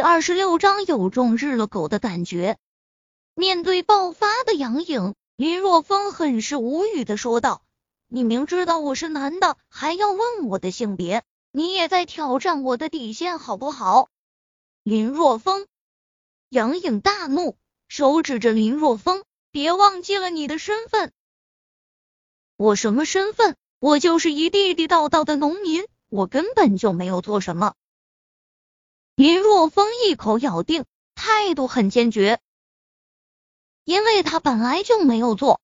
第二十六章有种日了狗的感觉。面对爆发的杨颖，林若风很是无语的说道：“你明知道我是男的，还要问我的性别，你也在挑战我的底线，好不好？”林若风，杨颖大怒，手指着林若风：“别忘记了你的身份。”“我什么身份？我就是一地地道道的农民，我根本就没有做什么。”林若风一口咬定，态度很坚决，因为他本来就没有做。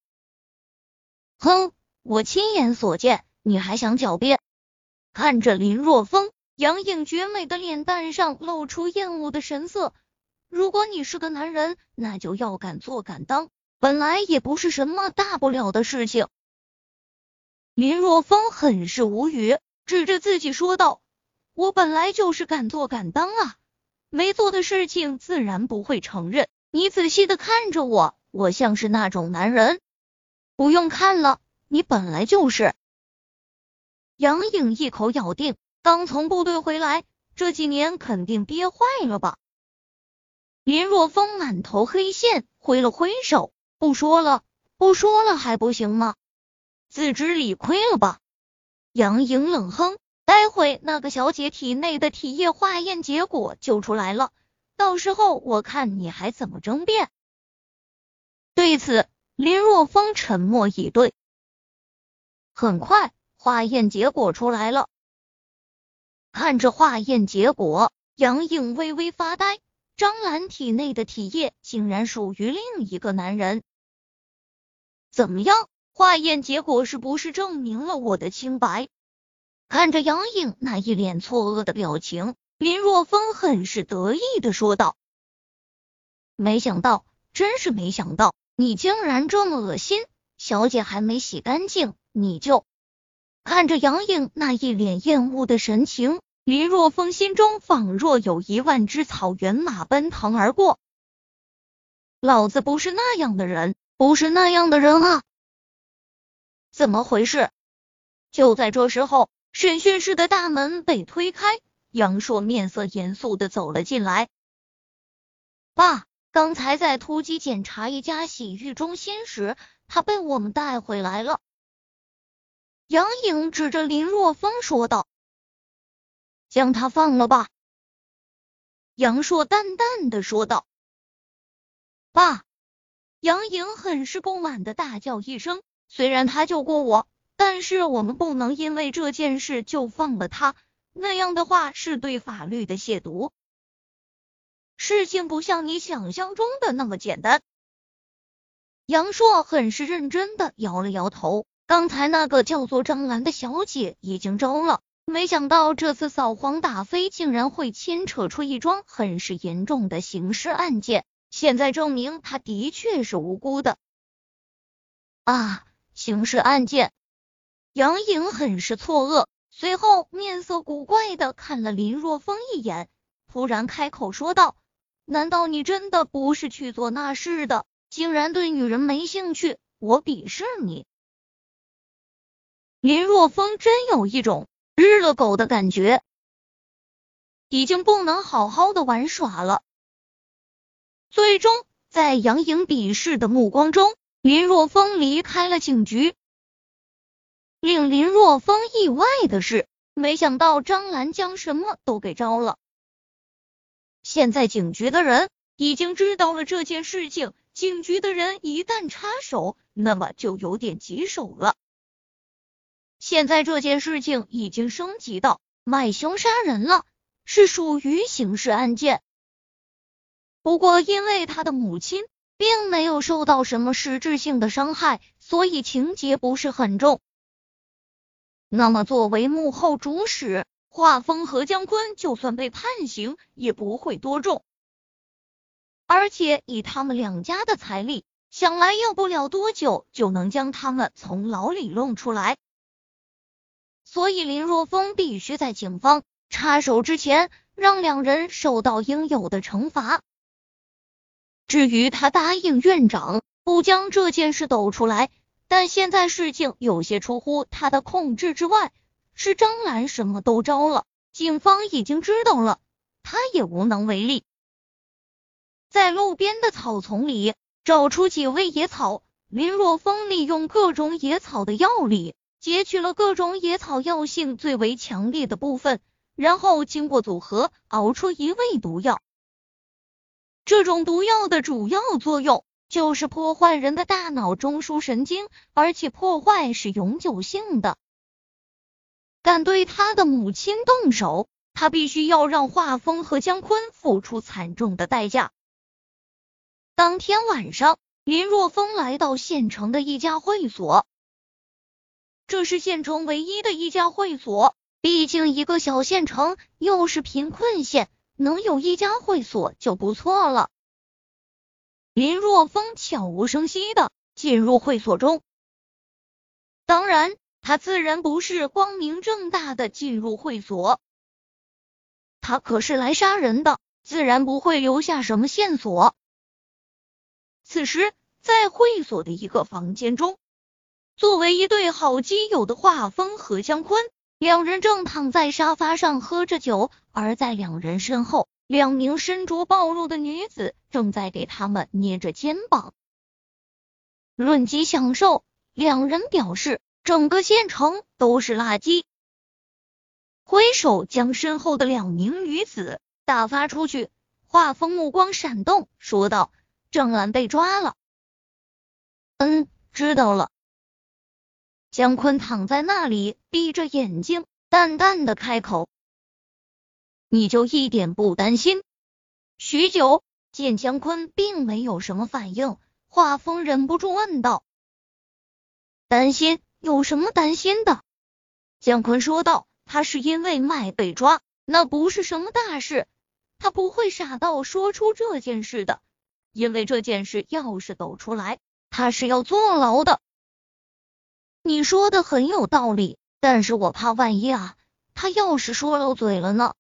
哼，我亲眼所见，你还想狡辩？看着林若风，杨颖绝美的脸蛋上露出厌恶的神色。如果你是个男人，那就要敢做敢当，本来也不是什么大不了的事情。林若风很是无语，指着自己说道。我本来就是敢做敢当啊，没做的事情自然不会承认。你仔细的看着我，我像是那种男人？不用看了，你本来就是。杨颖一口咬定，刚从部队回来，这几年肯定憋坏了吧？林若风满头黑线，挥了挥手，不说了，不说了还不行吗？自知理亏了吧？杨颖冷哼。待会那个小姐体内的体液化验结果就出来了，到时候我看你还怎么争辩。对此，林若风沉默以对。很快，化验结果出来了。看着化验结果，杨颖微微发呆。张兰体内的体液竟然属于另一个男人。怎么样？化验结果是不是证明了我的清白？看着杨颖那一脸错愕的表情，林若风很是得意的说道：“没想到，真是没想到，你竟然这么恶心！小姐还没洗干净，你就……”看着杨颖那一脸厌恶的神情，林若风心中仿若有一万只草原马奔腾而过。老子不是那样的人，不是那样的人啊！怎么回事？就在这时候。审讯室的大门被推开，杨硕面色严肃的走了进来。爸，刚才在突击检查一家洗浴中心时，他被我们带回来了。杨颖指着林若风说道：“将他放了吧。”杨硕淡淡的说道：“爸！”杨颖很是不满的大叫一声：“虽然他救过我。”但是我们不能因为这件事就放了他，那样的话是对法律的亵渎。事情不像你想象中的那么简单。杨硕很是认真的摇了摇头，刚才那个叫做张兰的小姐已经招了，没想到这次扫黄打非竟然会牵扯出一桩很是严重的刑事案件，现在证明他的确是无辜的。啊，刑事案件。杨颖很是错愕，随后面色古怪的看了林若风一眼，突然开口说道：“难道你真的不是去做那事的？竟然对女人没兴趣，我鄙视你！”林若风真有一种日了狗的感觉，已经不能好好的玩耍了。最终，在杨颖鄙视的目光中，林若风离开了警局。令林若风意外的是，没想到张兰将什么都给招了。现在警局的人已经知道了这件事情，警局的人一旦插手，那么就有点棘手了。现在这件事情已经升级到买凶杀人了，是属于刑事案件。不过，因为他的母亲并没有受到什么实质性的伤害，所以情节不是很重。那么，作为幕后主使，华峰和姜昆就算被判刑，也不会多重。而且以他们两家的财力，想来要不了多久就能将他们从牢里弄出来。所以林若风必须在警方插手之前，让两人受到应有的惩罚。至于他答应院长不将这件事抖出来。但现在事情有些出乎他的控制之外，是张兰什么都招了，警方已经知道了，他也无能为力。在路边的草丛里找出几味野草，林若风利用各种野草的药理，截取了各种野草药性最为强烈的部分，然后经过组合熬出一味毒药。这种毒药的主要作用就是破坏人的大脑中枢神经，而且破坏是永久性的。敢对他的母亲动手，他必须要让华峰和姜坤付出惨重的代价。当天晚上，林若风来到县城的一家会所，这是县城唯一的一家会所。毕竟一个小县城，又是贫困县。能有一家会所就不错了。林若风悄无声息的进入会所中，当然，他自然不是光明正大的进入会所，他可是来杀人的，自然不会留下什么线索。此时，在会所的一个房间中，作为一对好基友的画风和姜坤。两人正躺在沙发上喝着酒，而在两人身后，两名身着暴露的女子正在给他们捏着肩膀。论及享受，两人表示整个县城都是垃圾。挥手将身后的两名女子打发出去，画风目光闪动，说道：“郑兰被抓了。”嗯，知道了。姜坤躺在那里，闭着眼睛，淡淡的开口：“你就一点不担心？”许久，见姜坤并没有什么反应，华峰忍不住问道：“担心？有什么担心的？”姜坤说道：“他是因为麦被抓，那不是什么大事，他不会傻到说出这件事的，因为这件事要是抖出来，他是要坐牢的。”你说的很有道理，但是我怕万一啊，他要是说漏嘴了呢？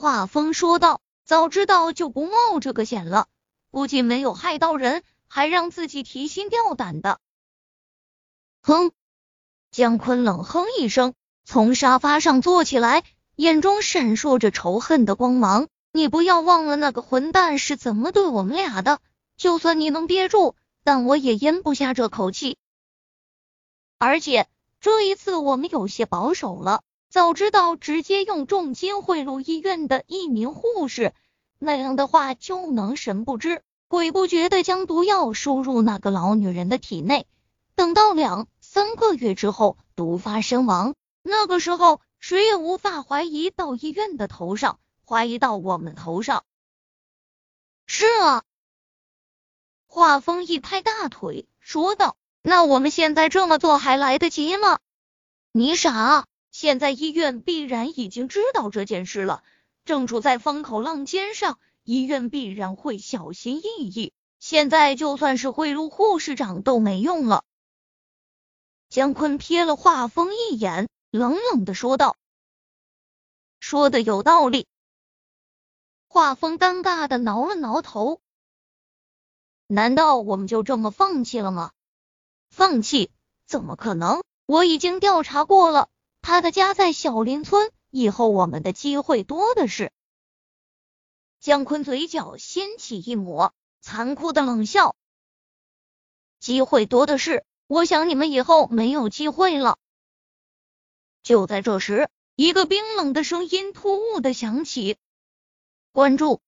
画风说道：“早知道就不冒这个险了，不仅没有害到人，还让自己提心吊胆的。”哼！姜坤冷哼一声，从沙发上坐起来，眼中闪烁着仇恨的光芒。你不要忘了那个混蛋是怎么对我们俩的，就算你能憋住，但我也咽不下这口气。而且这一次我们有些保守了，早知道直接用重金贿赂医院的一名护士，那样的话就能神不知鬼不觉的将毒药输入那个老女人的体内，等到两三个月之后毒发身亡，那个时候谁也无法怀疑到医院的头上，怀疑到我们头上。是啊，画风一拍大腿说道。那我们现在这么做还来得及吗？你傻！现在医院必然已经知道这件事了，正处在风口浪尖上，医院必然会小心翼翼。现在就算是贿赂护士长都没用了。姜坤瞥了华峰一眼，冷冷的说道：“说的有道理。”华峰尴尬的挠了挠头，难道我们就这么放弃了吗？放弃？怎么可能？我已经调查过了，他的家在小林村，以后我们的机会多的是。姜坤嘴角掀起一抹残酷的冷笑，机会多的是，我想你们以后没有机会了。就在这时，一个冰冷的声音突兀的响起：“关注。”